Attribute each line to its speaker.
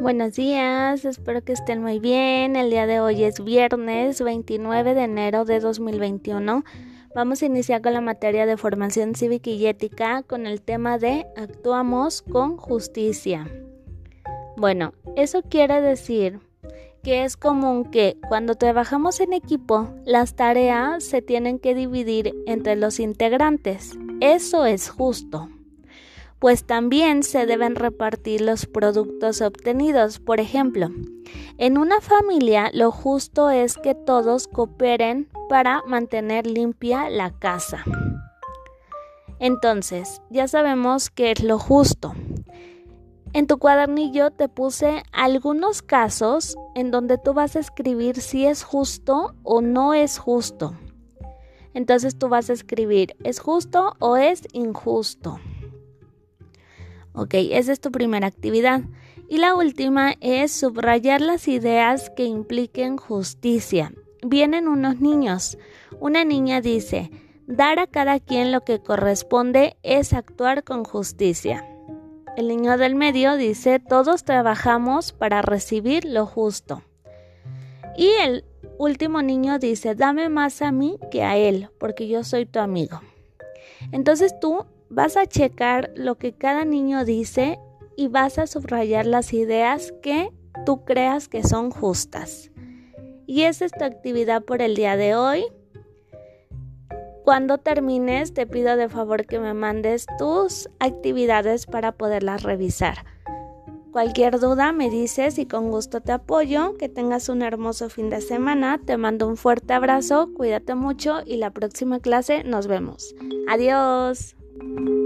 Speaker 1: Buenos días, espero que estén muy bien. El día de hoy es viernes 29 de enero de 2021. Vamos a iniciar con la materia de formación cívica y ética con el tema de actuamos con justicia. Bueno, eso quiere decir que es común que cuando trabajamos en equipo las tareas se tienen que dividir entre los integrantes. Eso es justo pues también se deben repartir los productos obtenidos. Por ejemplo, en una familia lo justo es que todos cooperen para mantener limpia la casa. Entonces, ya sabemos qué es lo justo. En tu cuadernillo te puse algunos casos en donde tú vas a escribir si es justo o no es justo. Entonces tú vas a escribir, ¿es justo o es injusto? Ok, esa es tu primera actividad. Y la última es subrayar las ideas que impliquen justicia. Vienen unos niños. Una niña dice, dar a cada quien lo que corresponde es actuar con justicia. El niño del medio dice, todos trabajamos para recibir lo justo. Y el último niño dice, dame más a mí que a él, porque yo soy tu amigo. Entonces tú vas a checar lo que cada niño dice y vas a subrayar las ideas que tú creas que son justas. Y esa es tu actividad por el día de hoy. Cuando termines, te pido de favor que me mandes tus actividades para poderlas revisar. Cualquier duda me dices y con gusto te apoyo. Que tengas un hermoso fin de semana. Te mando un fuerte abrazo, cuídate mucho y la próxima clase nos vemos. Adiós. Thank you.